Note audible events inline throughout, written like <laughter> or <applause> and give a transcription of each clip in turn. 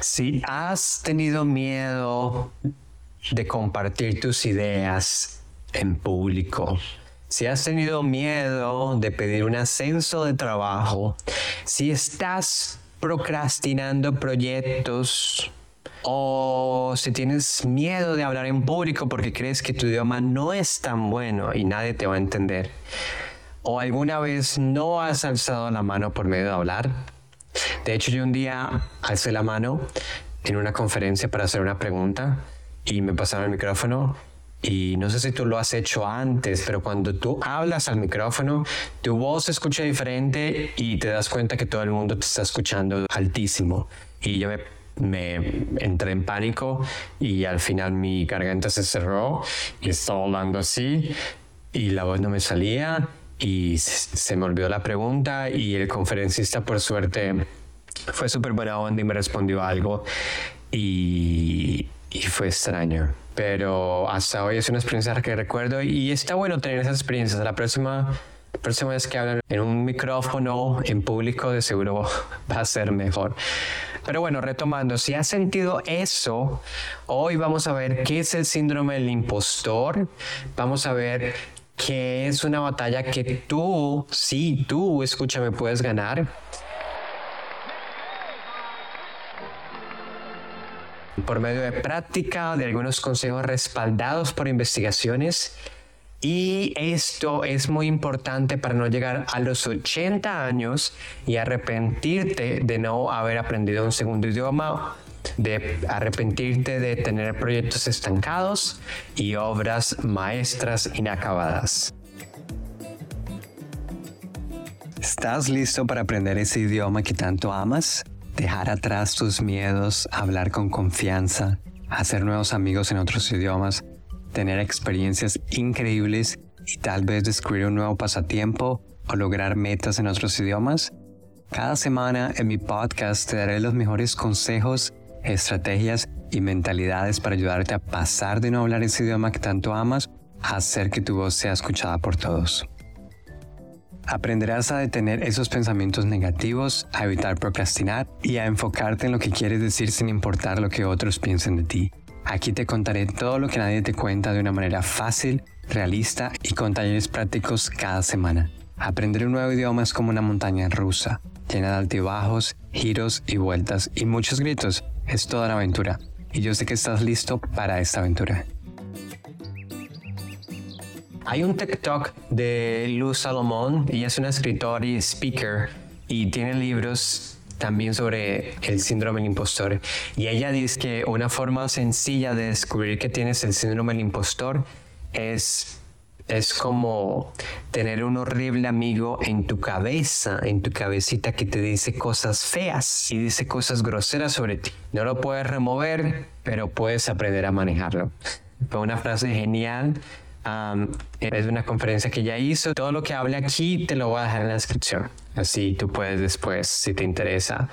Si has tenido miedo de compartir tus ideas en público, si has tenido miedo de pedir un ascenso de trabajo, si estás procrastinando proyectos o si tienes miedo de hablar en público porque crees que tu idioma no es tan bueno y nadie te va a entender, o alguna vez no has alzado la mano por medio de hablar. De hecho, yo un día alcé la mano en una conferencia para hacer una pregunta y me pasaron el micrófono y no sé si tú lo has hecho antes, pero cuando tú hablas al micrófono, tu voz se escucha diferente y te das cuenta que todo el mundo te está escuchando altísimo. Y yo me, me entré en pánico y al final mi garganta se cerró y estaba hablando así y la voz no me salía y se me olvidó la pregunta y el conferencista por suerte fue súper buena onda y me respondió algo y, y fue extraño. Pero hasta hoy es una experiencia que recuerdo y está bueno tener esas experiencias. La próxima, próxima vez que hablan en un micrófono en público de seguro <laughs> va a ser mejor. Pero bueno, retomando, si has sentido eso, hoy vamos a ver qué es el síndrome del impostor. Vamos a ver qué es una batalla que tú, sí, tú, escúchame, puedes ganar. Por medio de práctica, de algunos consejos respaldados por investigaciones. Y esto es muy importante para no llegar a los 80 años y arrepentirte de no haber aprendido un segundo idioma, de arrepentirte de tener proyectos estancados y obras maestras inacabadas. ¿Estás listo para aprender ese idioma que tanto amas? Dejar atrás tus miedos, hablar con confianza, hacer nuevos amigos en otros idiomas, tener experiencias increíbles y tal vez descubrir un nuevo pasatiempo o lograr metas en otros idiomas? Cada semana en mi podcast te daré los mejores consejos, estrategias y mentalidades para ayudarte a pasar de no hablar ese idioma que tanto amas a hacer que tu voz sea escuchada por todos. Aprenderás a detener esos pensamientos negativos, a evitar procrastinar y a enfocarte en lo que quieres decir sin importar lo que otros piensen de ti. Aquí te contaré todo lo que nadie te cuenta de una manera fácil, realista y con talleres prácticos cada semana. Aprender un nuevo idioma es como una montaña rusa, llena de altibajos, giros y vueltas y muchos gritos. Es toda una aventura. Y yo sé que estás listo para esta aventura. Hay un TikTok de Luz Salomón, ella es una escritora y speaker y tiene libros también sobre el síndrome del impostor. Y ella dice que una forma sencilla de descubrir que tienes el síndrome del impostor es, es como tener un horrible amigo en tu cabeza, en tu cabecita que te dice cosas feas y dice cosas groseras sobre ti. No lo puedes remover, pero puedes aprender a manejarlo. Fue una frase genial es una conferencia que ya hizo. Todo lo que hable aquí te lo voy a dejar en la descripción. Así tú puedes después, si te interesa,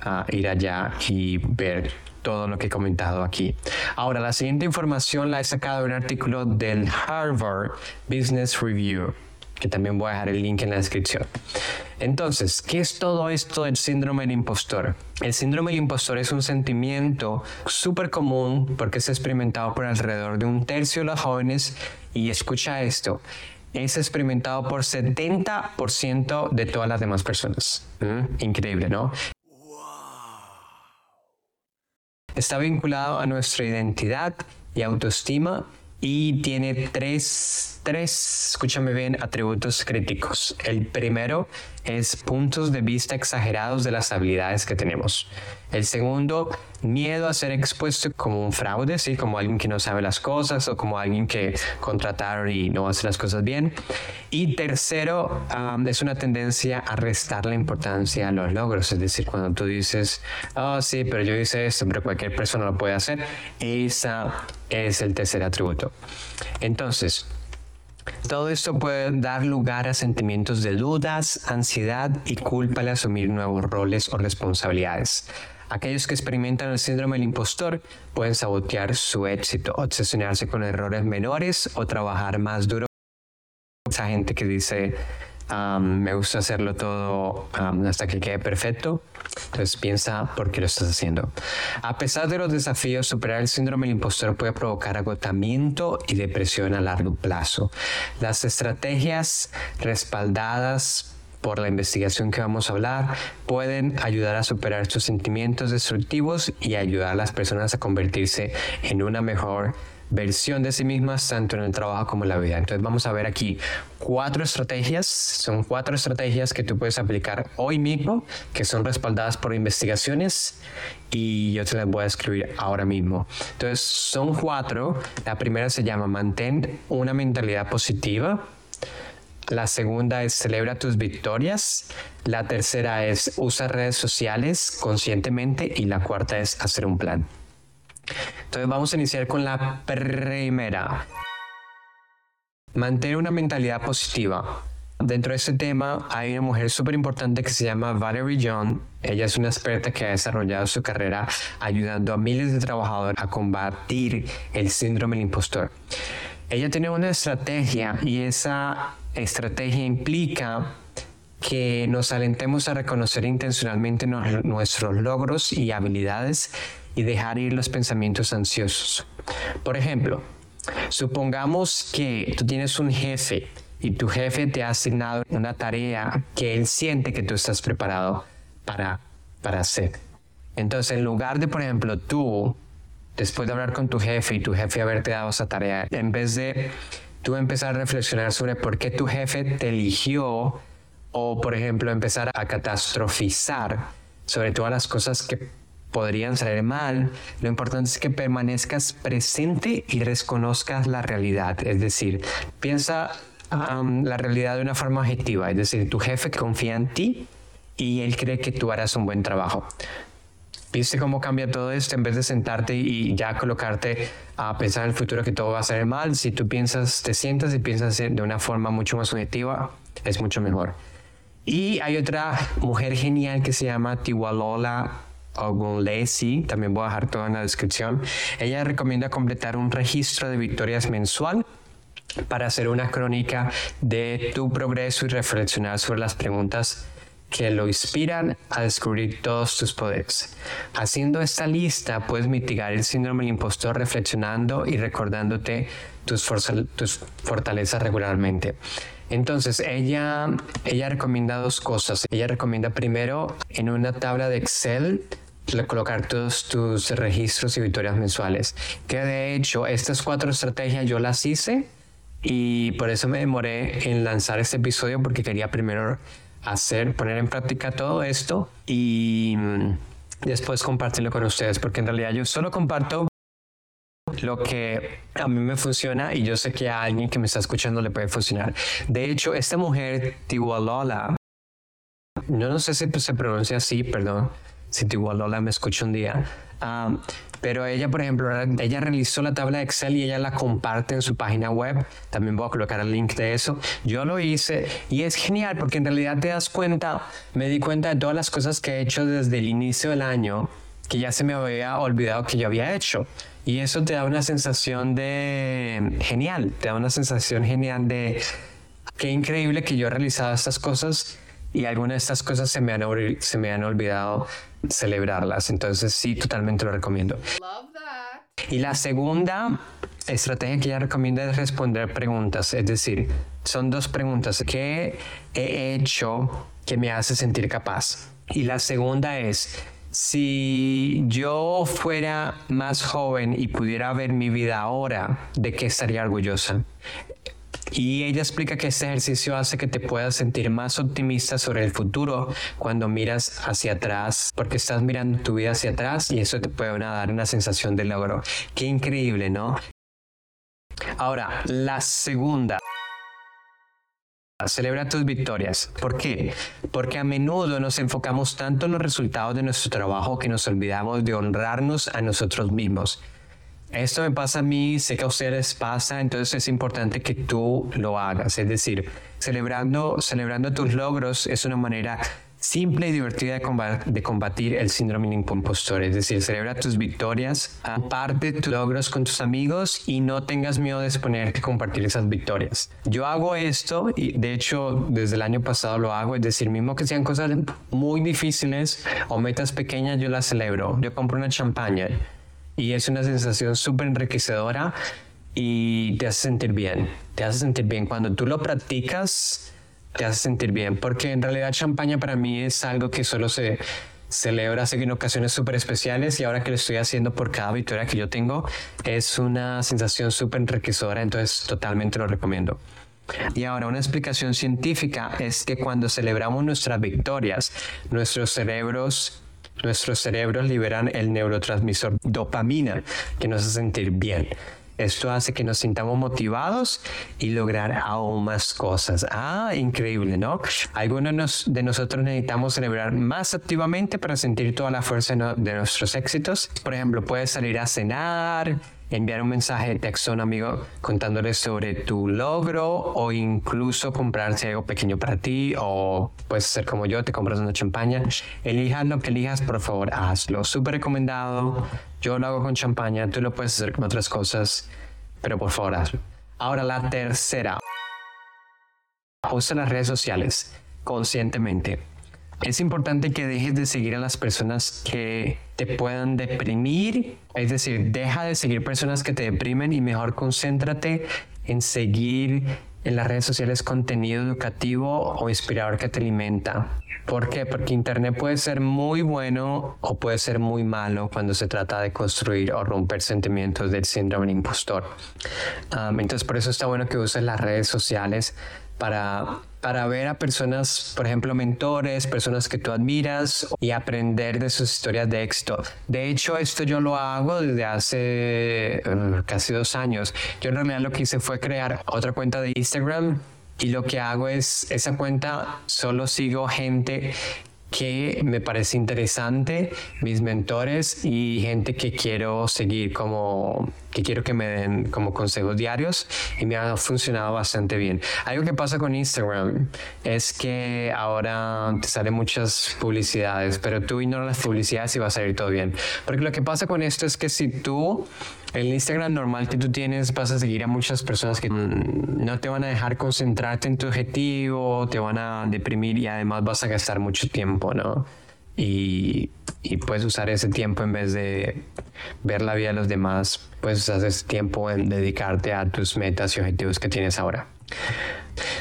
ah, ir allá y ver todo lo que he comentado aquí. Ahora, la siguiente información la he sacado de un artículo del Harvard Business Review que también voy a dejar el link en la descripción. Entonces, ¿qué es todo esto del síndrome del impostor? El síndrome del impostor es un sentimiento súper común porque es experimentado por alrededor de un tercio de los jóvenes y escucha esto, es experimentado por 70% de todas las demás personas. ¿Mm? Increíble, ¿no? Está vinculado a nuestra identidad y autoestima y tiene tres, tres, escúchame bien, atributos críticos. El primero es puntos de vista exagerados de las habilidades que tenemos. El segundo, miedo a ser expuesto como un fraude, ¿sí? como alguien que no sabe las cosas o como alguien que contrataron y no hace las cosas bien. Y tercero, es una tendencia a restar la importancia a los logros, es decir, cuando tú dices, oh sí, pero yo hice esto, pero cualquier persona lo puede hacer, esa es el tercer atributo. Entonces, todo esto puede dar lugar a sentimientos de dudas, ansiedad y culpa al asumir nuevos roles o responsabilidades. Aquellos que experimentan el síndrome del impostor pueden sabotear su éxito, obsesionarse con errores menores o trabajar más duro. Esa gente que dice, me gusta hacerlo todo hasta que quede perfecto. Entonces piensa por qué lo estás haciendo. A pesar de los desafíos, superar el síndrome del impostor puede provocar agotamiento y depresión a largo plazo. Las estrategias respaldadas por la investigación que vamos a hablar pueden ayudar a superar estos sentimientos destructivos y ayudar a las personas a convertirse en una mejor versión de sí mismas tanto en el trabajo como en la vida. Entonces vamos a ver aquí cuatro estrategias, son cuatro estrategias que tú puedes aplicar hoy mismo, que son respaldadas por investigaciones y yo te las voy a escribir ahora mismo. Entonces son cuatro, la primera se llama mantén una mentalidad positiva. La segunda es celebra tus victorias. La tercera es usa redes sociales conscientemente. Y la cuarta es hacer un plan. Entonces vamos a iniciar con la primera. Mantener una mentalidad positiva. Dentro de este tema hay una mujer súper importante que se llama Valerie John. Ella es una experta que ha desarrollado su carrera ayudando a miles de trabajadores a combatir el síndrome del impostor. Ella tiene una estrategia y esa estrategia implica que nos alentemos a reconocer intencionalmente nuestros logros y habilidades y dejar ir los pensamientos ansiosos. Por ejemplo, supongamos que tú tienes un jefe y tu jefe te ha asignado una tarea que él siente que tú estás preparado para, para hacer. Entonces, en lugar de, por ejemplo, tú, después de hablar con tu jefe y tu jefe haberte dado esa tarea, en vez de tú empezar a reflexionar sobre por qué tu jefe te eligió o, por ejemplo, empezar a catastrofizar sobre todas las cosas que podrían salir mal, lo importante es que permanezcas presente y reconozcas la realidad. Es decir, piensa la realidad de una forma objetiva. Es decir, tu jefe confía en ti y él cree que tú harás un buen trabajo. ¿Viste cómo cambia todo esto? En vez de sentarte y ya colocarte a pensar en el futuro que todo va a salir mal, si tú piensas, te sientas y piensas de una forma mucho más objetiva, es mucho mejor. Y hay otra mujer genial que se llama Tiwalola Ogunlesi, también voy a dejar todo en la descripción. Ella recomienda completar un registro de victorias mensual para hacer una crónica de tu progreso y reflexionar sobre las preguntas que lo inspiran a descubrir todos tus poderes. Haciendo esta lista puedes mitigar el síndrome del impostor reflexionando y recordándote tus, tus fortalezas regularmente. Entonces, ella, ella recomienda dos cosas. Ella recomienda primero en una tabla de Excel colocar todos tus registros y victorias mensuales. Que de hecho, estas cuatro estrategias yo las hice y por eso me demoré en lanzar este episodio porque quería primero hacer, poner en práctica todo esto y mm, después compartirlo con ustedes, porque en realidad yo solo comparto lo que a mí me funciona y yo sé que a alguien que me está escuchando le puede funcionar. De hecho, esta mujer, Tiwalola, no, no sé si se pronuncia así, perdón, si Tiwalola me escucha un día, pero ella, por ejemplo, ella realizó la tabla de Excel y ella la comparte en su página web. También voy a colocar el link de eso. Yo lo hice y es genial porque en realidad te das cuenta, me di cuenta de todas las cosas que he hecho desde el inicio del año que ya se me había olvidado que yo había hecho. Y eso te da una sensación de genial, te da una sensación genial de qué increíble que yo he realizado estas cosas y algunas de estas cosas se me han, se me han olvidado celebrarlas. Entonces sí, totalmente lo recomiendo. Y la segunda estrategia que ella recomienda es responder preguntas. Es decir, son dos preguntas. ¿Qué he hecho que me hace sentir capaz? Y la segunda es, si yo fuera más joven y pudiera ver mi vida ahora, ¿de qué estaría orgullosa? Y ella explica que este ejercicio hace que te puedas sentir más optimista sobre el futuro cuando miras hacia atrás, porque estás mirando tu vida hacia atrás y eso te puede dar una sensación de logro. Qué increíble, ¿no? Ahora, la segunda. Celebra tus victorias. ¿Por qué? Porque a menudo nos enfocamos tanto en los resultados de nuestro trabajo que nos olvidamos de honrarnos a nosotros mismos. Esto me pasa a mí, sé que a ustedes pasa, entonces es importante que tú lo hagas. Es decir, celebrando, celebrando tus logros es una manera simple y divertida de combatir el síndrome del impostor. Es decir, celebra tus victorias, aparte tus logros con tus amigos y no tengas miedo de exponer que compartir esas victorias. Yo hago esto y de hecho desde el año pasado lo hago, es decir, mismo que sean cosas muy difíciles o metas pequeñas, yo las celebro. Yo compro una champaña y es una sensación súper enriquecedora y te hace sentir bien. Te hace sentir bien. Cuando tú lo practicas, te hace sentir bien, porque en realidad champaña para mí es algo que solo se celebra en ocasiones súper especiales y ahora que lo estoy haciendo por cada victoria que yo tengo, es una sensación súper enriquecedora, entonces totalmente lo recomiendo. Y ahora una explicación científica es que cuando celebramos nuestras victorias, nuestros cerebros nuestros cerebros liberan el neurotransmisor dopamina que nos hace sentir bien. Esto hace que nos sintamos motivados y lograr aún más cosas. Ah, increíble, ¿no? Algunos de nosotros necesitamos celebrar más activamente para sentir toda la fuerza de nuestros éxitos. Por ejemplo, puedes salir a cenar, enviar un mensaje de texto a un amigo contándole sobre tu logro o incluso comprarse algo pequeño para ti o puedes ser como yo, te compras una champaña. Elijas lo que elijas, por favor, hazlo. Súper recomendado. Yo lo hago con champaña, tú lo puedes hacer con otras cosas, pero por favor hazlo. Ahora la tercera. Usa las redes sociales conscientemente. Es importante que dejes de seguir a las personas que te puedan deprimir, es decir, deja de seguir personas que te deprimen y mejor concéntrate en seguir en las redes sociales contenido educativo o inspirador que te alimenta. ¿Por qué? Porque Internet puede ser muy bueno o puede ser muy malo cuando se trata de construir o romper sentimientos del síndrome del impostor. entonces por eso está bueno que uses las redes sociales para, para ver a personas, por ejemplo, mentores, personas que tú admiras y aprender de sus historias de éxito. De hecho, esto yo lo hago desde hace eh, casi dos años. Yo en realidad lo que hice fue crear otra cuenta de Instagram y lo que hago es esa cuenta solo sigo gente que me parece interesante, mis mentores y gente que quiero seguir como que quiero que me den como consejos diarios y me ha funcionado bastante bien. Algo que pasa con Instagram es que ahora te salen muchas publicidades, pero tú ignoras las publicidades y va a salir todo bien. Porque lo que pasa con esto es que si tú el Instagram normal que tú tienes vas a seguir a muchas personas que no te van a dejar concentrarte en tu objetivo, te van a deprimir y además vas a gastar mucho tiempo, ¿no? Y, y puedes usar ese tiempo en vez de ver la vida de los demás, puedes usar ese tiempo en dedicarte a tus metas y objetivos que tienes ahora.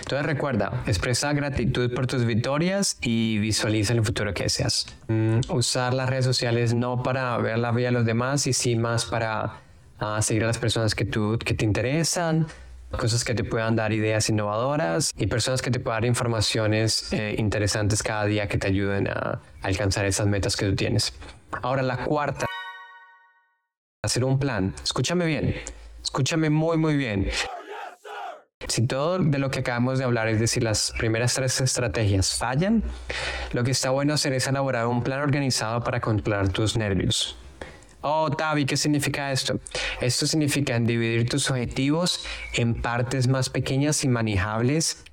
Entonces recuerda, expresa gratitud por tus victorias y visualiza el futuro que deseas. Mm, usar las redes sociales no para ver la vida de los demás y sí más para a seguir a las personas que, tú, que te interesan, cosas que te puedan dar ideas innovadoras y personas que te puedan dar informaciones eh, interesantes cada día que te ayuden a alcanzar esas metas que tú tienes. Ahora la cuarta, hacer un plan. Escúchame bien, escúchame muy muy bien. Si todo de lo que acabamos de hablar, es decir, las primeras tres estrategias fallan, lo que está bueno hacer es elaborar un plan organizado para controlar tus nervios. Oh, Tavi, ¿qué significa esto? Esto significa dividir tus objetivos en partes más pequeñas y manejables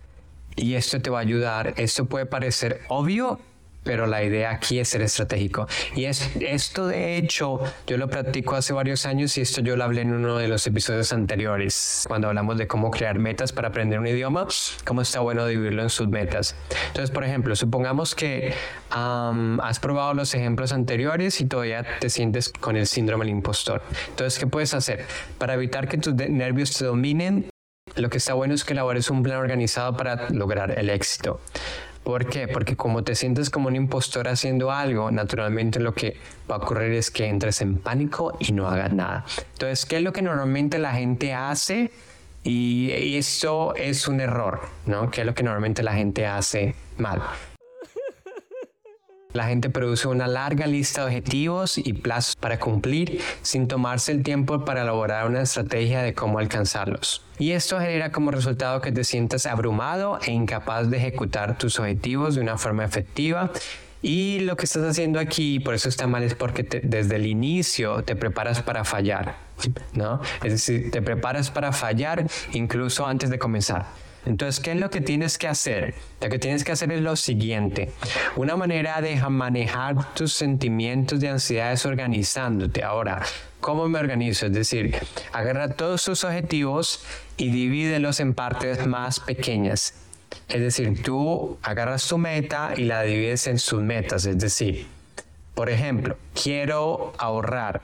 y esto te va a ayudar. Esto puede parecer obvio, pero la idea aquí es ser estratégico. Y es, esto de hecho yo lo practico hace varios años y esto yo lo hablé en uno de los episodios anteriores, cuando hablamos de cómo crear metas para aprender un idioma, cómo está bueno dividirlo en sus metas. Entonces, por ejemplo, supongamos que has probado los ejemplos anteriores y todavía te sientes con el síndrome del impostor. Entonces, ¿qué puedes hacer? Para evitar que tus nervios te dominen, lo que está bueno es que elabores un plan organizado para lograr el éxito. ¿Por qué? Porque como te sientes como un impostor haciendo algo, naturalmente lo que va a ocurrir es que entres en pánico y no hagas nada. Entonces, ¿qué es lo que normalmente la gente hace? Y, y eso es un error, ¿no? ¿Qué es lo que normalmente la gente hace mal? La gente produce una larga lista de objetivos y plazos para cumplir sin tomarse el tiempo para elaborar una estrategia de cómo alcanzarlos. Y esto genera como resultado que te sientas abrumado e incapaz de ejecutar tus objetivos de una forma efectiva y lo que estás haciendo aquí, por eso está mal, es porque desde el inicio te preparas para fallar, ¿no? Es decir, te preparas para fallar incluso antes de comenzar. Entonces, ¿qué es lo que tienes que hacer? Lo que tienes que hacer es lo siguiente. Una manera de manejar tus sentimientos de ansiedad es organizándote. Ahora, ¿cómo me organizo? Es decir, agarra todos tus objetivos y divídelos en partes más pequeñas. Es decir, tú agarras tu meta y la divides en sus metas. Es decir, por ejemplo, quiero ahorrar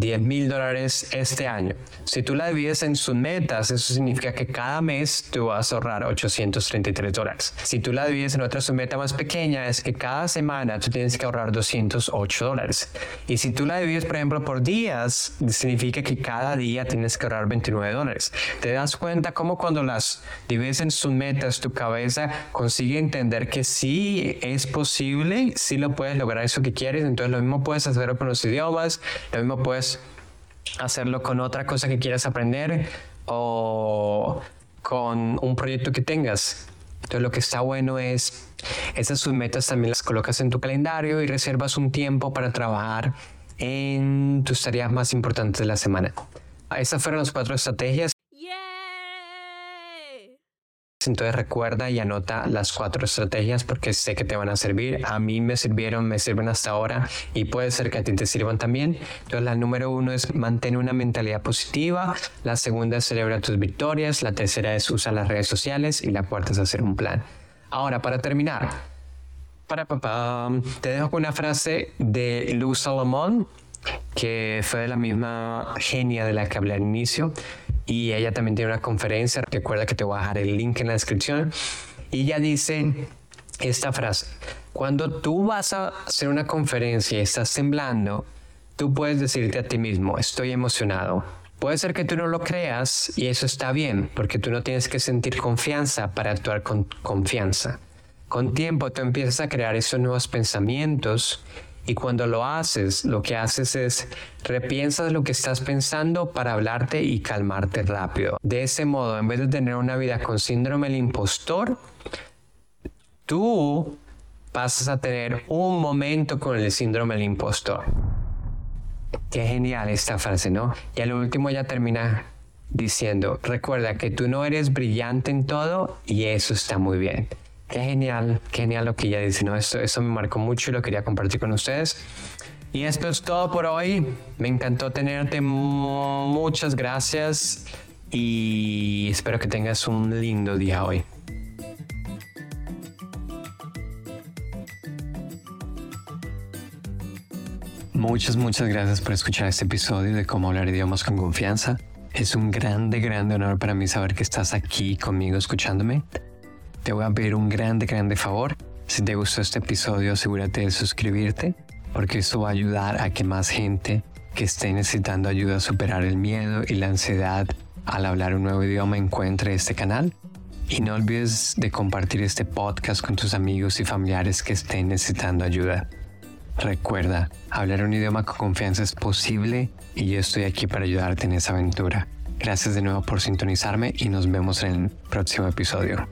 10 mil dólares este año. Si tú la divides en sus metas, eso significa que cada mes tú vas a ahorrar 833 dólares. Si tú la divides en otra submeta más pequeña, es que cada semana tú tienes que ahorrar 208 dólares. Y si tú la divides, por ejemplo, por días, significa que cada día tienes que ahorrar 29 dólares. Te das cuenta cómo cuando las divides en sus metas, tu cabeza consigue entender que sí es posible, sí lo puedes lograr eso que quieres. Entonces lo mismo puedes hacerlo con los idiomas, lo mismo puedes hacerlo con otra cosa que quieras aprender o con un proyecto que tengas. Entonces lo que está bueno es, esas sus metas también las colocas en tu calendario y reservas un tiempo para trabajar en tus tareas más importantes de la semana. Esas fueron las cuatro estrategias entonces recuerda y anota las cuatro estrategias porque sé que te van a servir. A mí me sirvieron, me sirven hasta ahora y puede ser que a ti te sirvan también. Entonces la número uno es mantener una mentalidad positiva. La segunda es celebrar tus victorias. La tercera es usar las redes sociales y la cuarta es hacer un plan. Ahora, para terminar, para papá, te dejo con una frase de Luz Salomón que fue de la misma genia de la que hablé al inicio y ella también tiene una conferencia, recuerda que te voy a dejar el link en la descripción, y ella dice esta frase, cuando tú vas a hacer una conferencia y estás temblando, tú puedes decirte a ti mismo, estoy emocionado. Puede ser que tú no lo creas y eso está bien, porque tú no tienes que sentir confianza para actuar con confianza. Con tiempo tú empiezas a crear esos nuevos pensamientos y cuando lo haces, lo que haces es repiensas lo que estás pensando para hablarte y calmarte rápido. De ese modo, en vez de tener una vida con síndrome del impostor, tú pasas a tener un momento con el síndrome del impostor. Qué genial esta frase, ¿no? Y al último ya termina diciendo, recuerda que tú no eres brillante en todo y eso está muy bien. Qué genial, qué genial lo que ella dice, ¿no? Eso, eso me marcó mucho y lo quería compartir con ustedes. Y esto es todo por hoy. Me encantó tenerte. Muchas gracias y espero que tengas un lindo día hoy. Muchas, muchas gracias por escuchar este episodio de Cómo hablar idiomas con confianza. Es un grande, grande honor para mí saber que estás aquí conmigo escuchándome te voy a pedir un grande, grande favor. Si te gustó este episodio, asegúrate de suscribirte, porque eso va a ayudar a que más gente que esté necesitando ayuda a superar el miedo y la ansiedad al hablar un nuevo idioma encuentre este canal. Y no olvides de compartir este podcast con tus amigos y familiares que estén necesitando ayuda. Recuerda, hablar un idioma con confianza es posible y yo estoy aquí para ayudarte en esa aventura. Gracias de nuevo por sintonizarme y nos vemos en el próximo episodio.